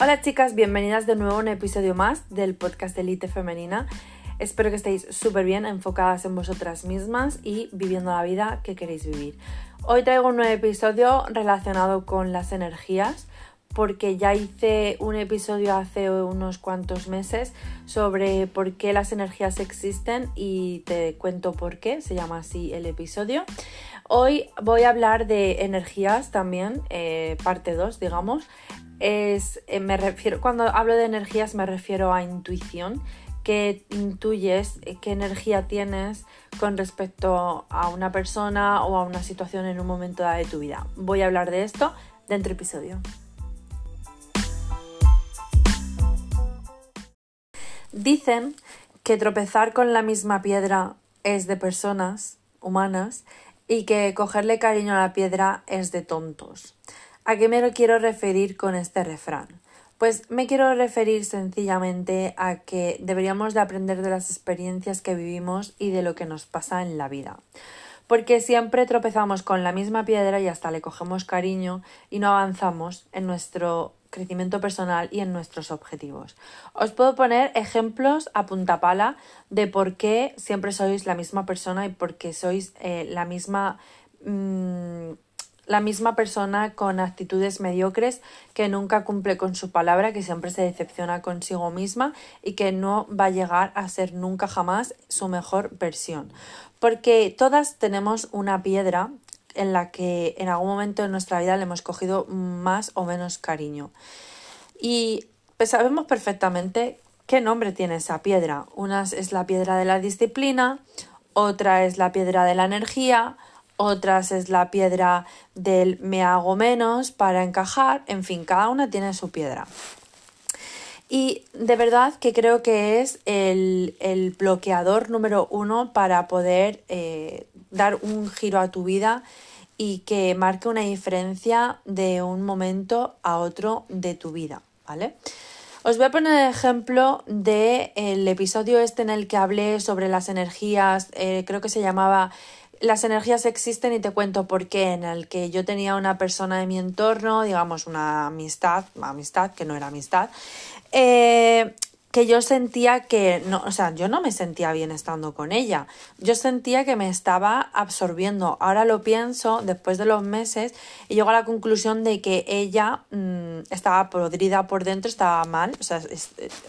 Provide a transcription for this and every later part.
Hola chicas, bienvenidas de nuevo a un episodio más del podcast de Elite Femenina. Espero que estéis súper bien enfocadas en vosotras mismas y viviendo la vida que queréis vivir. Hoy traigo un nuevo episodio relacionado con las energías porque ya hice un episodio hace unos cuantos meses sobre por qué las energías existen y te cuento por qué, se llama así el episodio. Hoy voy a hablar de energías también, eh, parte 2, digamos, es, eh, me refiero, cuando hablo de energías me refiero a intuición, que intuyes, eh, qué energía tienes con respecto a una persona o a una situación en un momento dado de tu vida. Voy a hablar de esto dentro del episodio. Dicen que tropezar con la misma piedra es de personas humanas y que cogerle cariño a la piedra es de tontos. ¿A qué me quiero referir con este refrán? Pues me quiero referir sencillamente a que deberíamos de aprender de las experiencias que vivimos y de lo que nos pasa en la vida. Porque siempre tropezamos con la misma piedra y hasta le cogemos cariño y no avanzamos en nuestro crecimiento personal y en nuestros objetivos. Os puedo poner ejemplos a punta pala de por qué siempre sois la misma persona y por qué sois eh, la misma mmm, la misma persona con actitudes mediocres que nunca cumple con su palabra, que siempre se decepciona consigo misma y que no va a llegar a ser nunca jamás su mejor versión. Porque todas tenemos una piedra en la que en algún momento de nuestra vida le hemos cogido más o menos cariño. Y sabemos perfectamente qué nombre tiene esa piedra. Una es la piedra de la disciplina, otra es la piedra de la energía, otras es la piedra del me hago menos para encajar, en fin, cada una tiene su piedra. Y de verdad que creo que es el, bloqueador número uno para poder eh, dar un giro a tu vida y que marque una diferencia de un momento a otro de tu vida, ¿vale? Os voy a poner el ejemplo del episodio este en el que hablé sobre las energías, eh, creo que se llamaba las energías existen y te cuento por qué, en el que yo tenía una persona de mi entorno, digamos una amistad, amistad que no era amistad, eh, que yo sentía que no, o sea, yo no me sentía bien estando con ella. Yo sentía que me estaba absorbiendo. Ahora lo pienso después de los meses y llego a la conclusión de que ella mm, estaba podrida por dentro, estaba mal, o sea,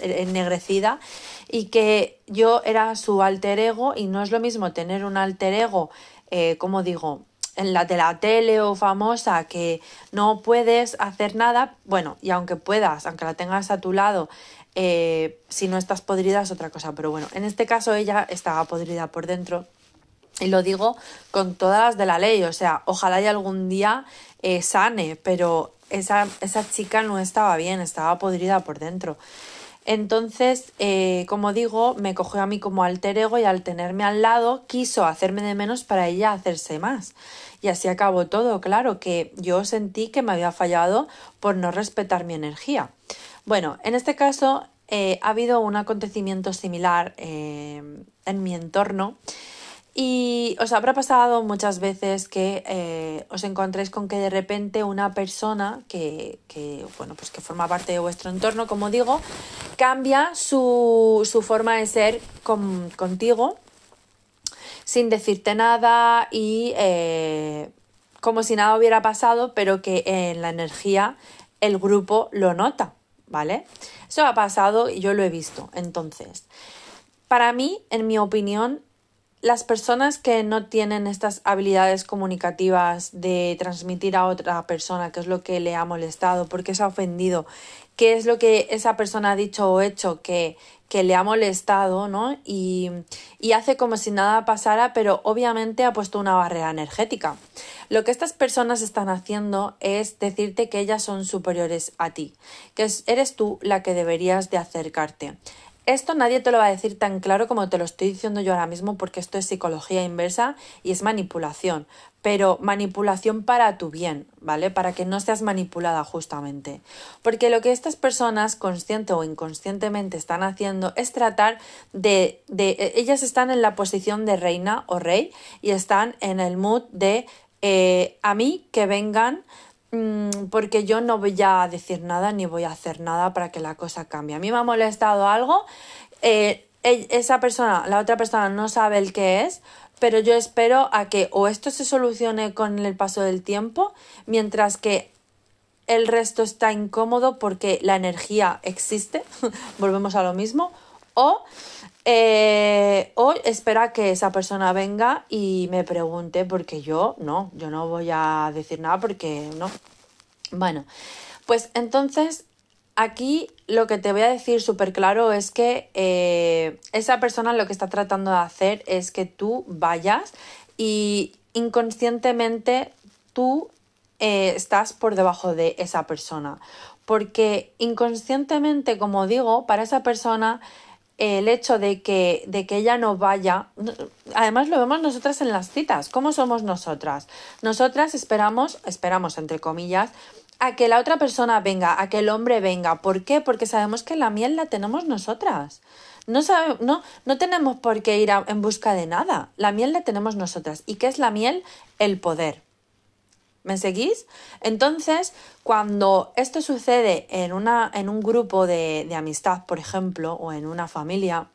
ennegrecida y que yo era su alter ego y no es lo mismo tener un alter ego, eh, como digo, en la de la tele o famosa que no puedes hacer nada, bueno, y aunque puedas, aunque la tengas a tu lado, eh, si no estás podrida es otra cosa, pero bueno, en este caso ella estaba podrida por dentro y lo digo con todas las de la ley, o sea, ojalá y algún día eh, sane, pero esa, esa chica no estaba bien, estaba podrida por dentro. Entonces, eh, como digo, me cogió a mí como alter ego y al tenerme al lado quiso hacerme de menos para ella hacerse más. Y así acabó todo, claro, que yo sentí que me había fallado por no respetar mi energía. Bueno, en este caso eh, ha habido un acontecimiento similar eh, en mi entorno y os habrá pasado muchas veces que eh, os encontréis con que de repente una persona que, bueno, pues que forma parte de vuestro entorno, como digo, cambia su, forma de ser contigo sin decirte nada y como si nada hubiera pasado, pero que en la energía el grupo lo nota. ¿vale? Eso ha pasado y yo lo he visto. Entonces, para mí, en mi opinión, las personas que no tienen estas habilidades comunicativas de transmitir a otra persona qué es lo que le ha molestado, por qué se ha ofendido, qué es lo que esa persona ha dicho o hecho que, que le ha molestado, ¿no? Y, y, hace como si nada pasara, pero obviamente ha puesto una barrera energética. Lo que estas personas están haciendo es decirte que ellas son superiores a ti, que eres tú la que deberías de acercarte. Esto nadie te lo va a decir tan claro como te lo estoy diciendo yo ahora mismo porque esto es psicología inversa y es manipulación, pero manipulación para tu bien, ¿vale? Para que no seas manipulada justamente. Porque lo que estas personas consciente o inconscientemente están haciendo es tratar de, de ellas están en la posición de reina o rey y están en el mood de eh, a mí que vengan porque yo no voy a decir nada ni voy a hacer nada para que la cosa cambie. A mí me ha molestado algo, eh, esa persona, la otra persona no sabe el qué es, pero yo espero a que o esto se solucione con el paso del tiempo, mientras que el resto está incómodo porque la energía existe, volvemos a lo mismo, o, eh, espera que esa persona venga y me pregunte, porque yo no, yo no voy a decir nada porque no. Bueno, pues entonces aquí lo que te voy a decir súper claro es que eh, esa persona lo que está tratando de hacer es que tú vayas y inconscientemente tú eh, estás por debajo de esa persona. Porque inconscientemente, como digo, para esa persona el hecho de que, de que ella no vaya, además lo vemos nosotras en las citas, ¿cómo somos nosotras? Nosotras esperamos, esperamos entre comillas, a que la otra persona venga, a que el hombre venga. ¿Por qué? Porque sabemos que la miel la tenemos nosotras. No, no, no tenemos por qué ir en busca de nada. La miel la tenemos nosotras. ¿Y qué es la miel? El poder. ¿Me seguís? Entonces, cuando esto sucede en, una, en un grupo de, de amistad, por ejemplo, o en una familia,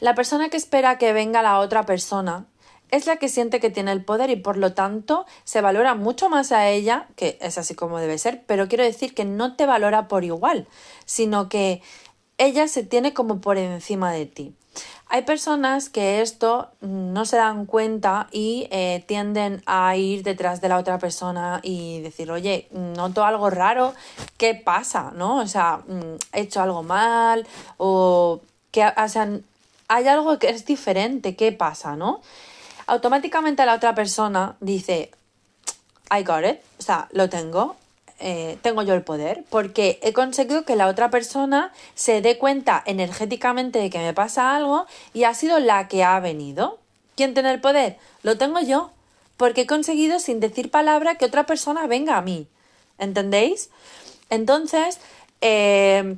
la persona que espera que venga la otra persona es la que siente que tiene el poder y por lo tanto se valora mucho más a ella, que es así como debe ser, pero quiero decir que no te valora por igual, sino que ella se tiene como por encima de ti. Hay personas que esto no se dan cuenta y eh, tienden a ir detrás de la otra persona y decir, oye, noto algo raro, ¿qué pasa? ¿No? O sea, mm, he hecho algo mal o que, o sea, hay algo que es diferente, ¿qué pasa? ¿No? automáticamente la otra persona dice, I got it, o sea, lo tengo, eh, tengo yo el poder, porque he conseguido que la otra persona se dé cuenta energéticamente de que me pasa algo y ha sido la que ha venido. ¿Quién tiene el poder? Lo tengo yo, porque he conseguido sin decir palabra que otra persona venga a mí. ¿Entendéis? Entonces, eh,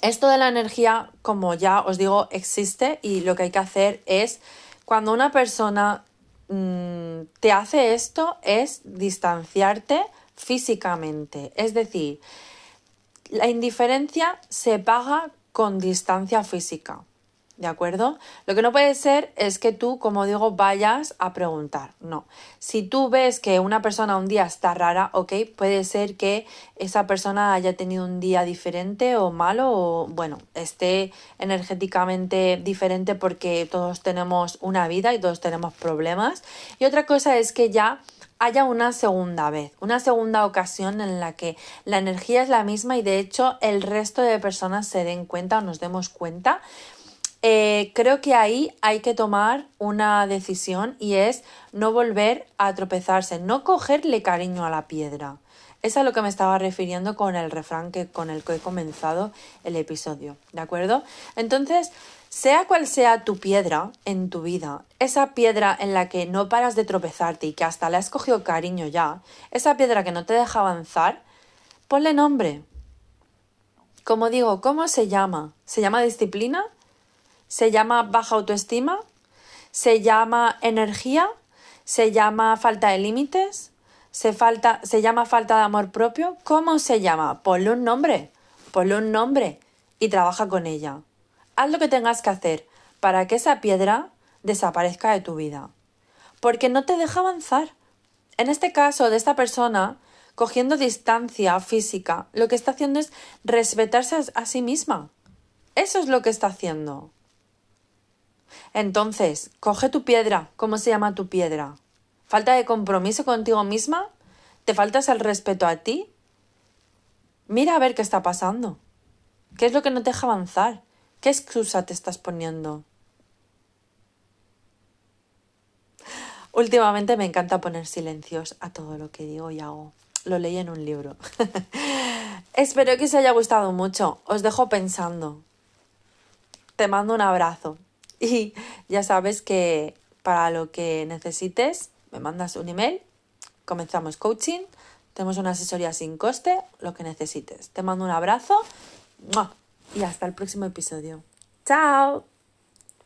esto de la energía, como ya os digo, existe y lo que hay que hacer es cuando una persona mm, te hace esto es distanciarte físicamente. Es decir, la indiferencia se paga con distancia física. ¿De acuerdo? Lo que no puede ser es que tú, como digo, vayas a preguntar. No. Si tú ves que una persona un día está rara, ok, puede ser que esa persona haya tenido un día diferente o malo o, bueno, esté energéticamente diferente porque todos tenemos una vida y todos tenemos problemas. Y otra cosa es que ya haya una segunda vez, una segunda ocasión en la que la energía es la misma y de hecho el resto de personas se den cuenta o nos demos cuenta eh, creo que ahí hay que tomar una decisión y es no volver a tropezarse, no cogerle cariño a la piedra. Es a lo que me estaba refiriendo con el refrán que, con el que he comenzado el episodio, ¿de acuerdo? Entonces, sea cual sea tu piedra en tu vida, esa piedra en la que no paras de tropezarte y que hasta le has cogido cariño ya, esa piedra que no te deja avanzar, ponle nombre. Como digo, ¿cómo se llama? ¿Se llama disciplina? se llama baja autoestima, se llama energía, se llama falta de límites, se, falta, se llama falta de amor propio. ¿Cómo se llama? Ponle un nombre, ponle un nombre y trabaja con ella. Haz lo que tengas que hacer para que esa piedra desaparezca de tu vida. Porque no te deja avanzar. En este caso de esta persona, cogiendo distancia física, lo que está haciendo es respetarse a sí misma. Eso es lo que está haciendo. Entonces, coge tu piedra. ¿Cómo se llama tu piedra? ¿Falta de compromiso contigo misma? ¿Te faltas el respeto a ti? Mira a ver qué está pasando. ¿Qué es lo que no te deja avanzar? ¿Qué excusa te estás poniendo? Últimamente me encanta poner silencios a todo lo que digo y hago. Lo leí en un libro. Espero que os haya gustado mucho. Os dejo pensando. Te mando un abrazo. Y ya sabes que para lo que necesites, me mandas un email, comenzamos coaching, tenemos una asesoría sin coste, lo que necesites. Te mando un abrazo y hasta el próximo episodio. ¡Chao!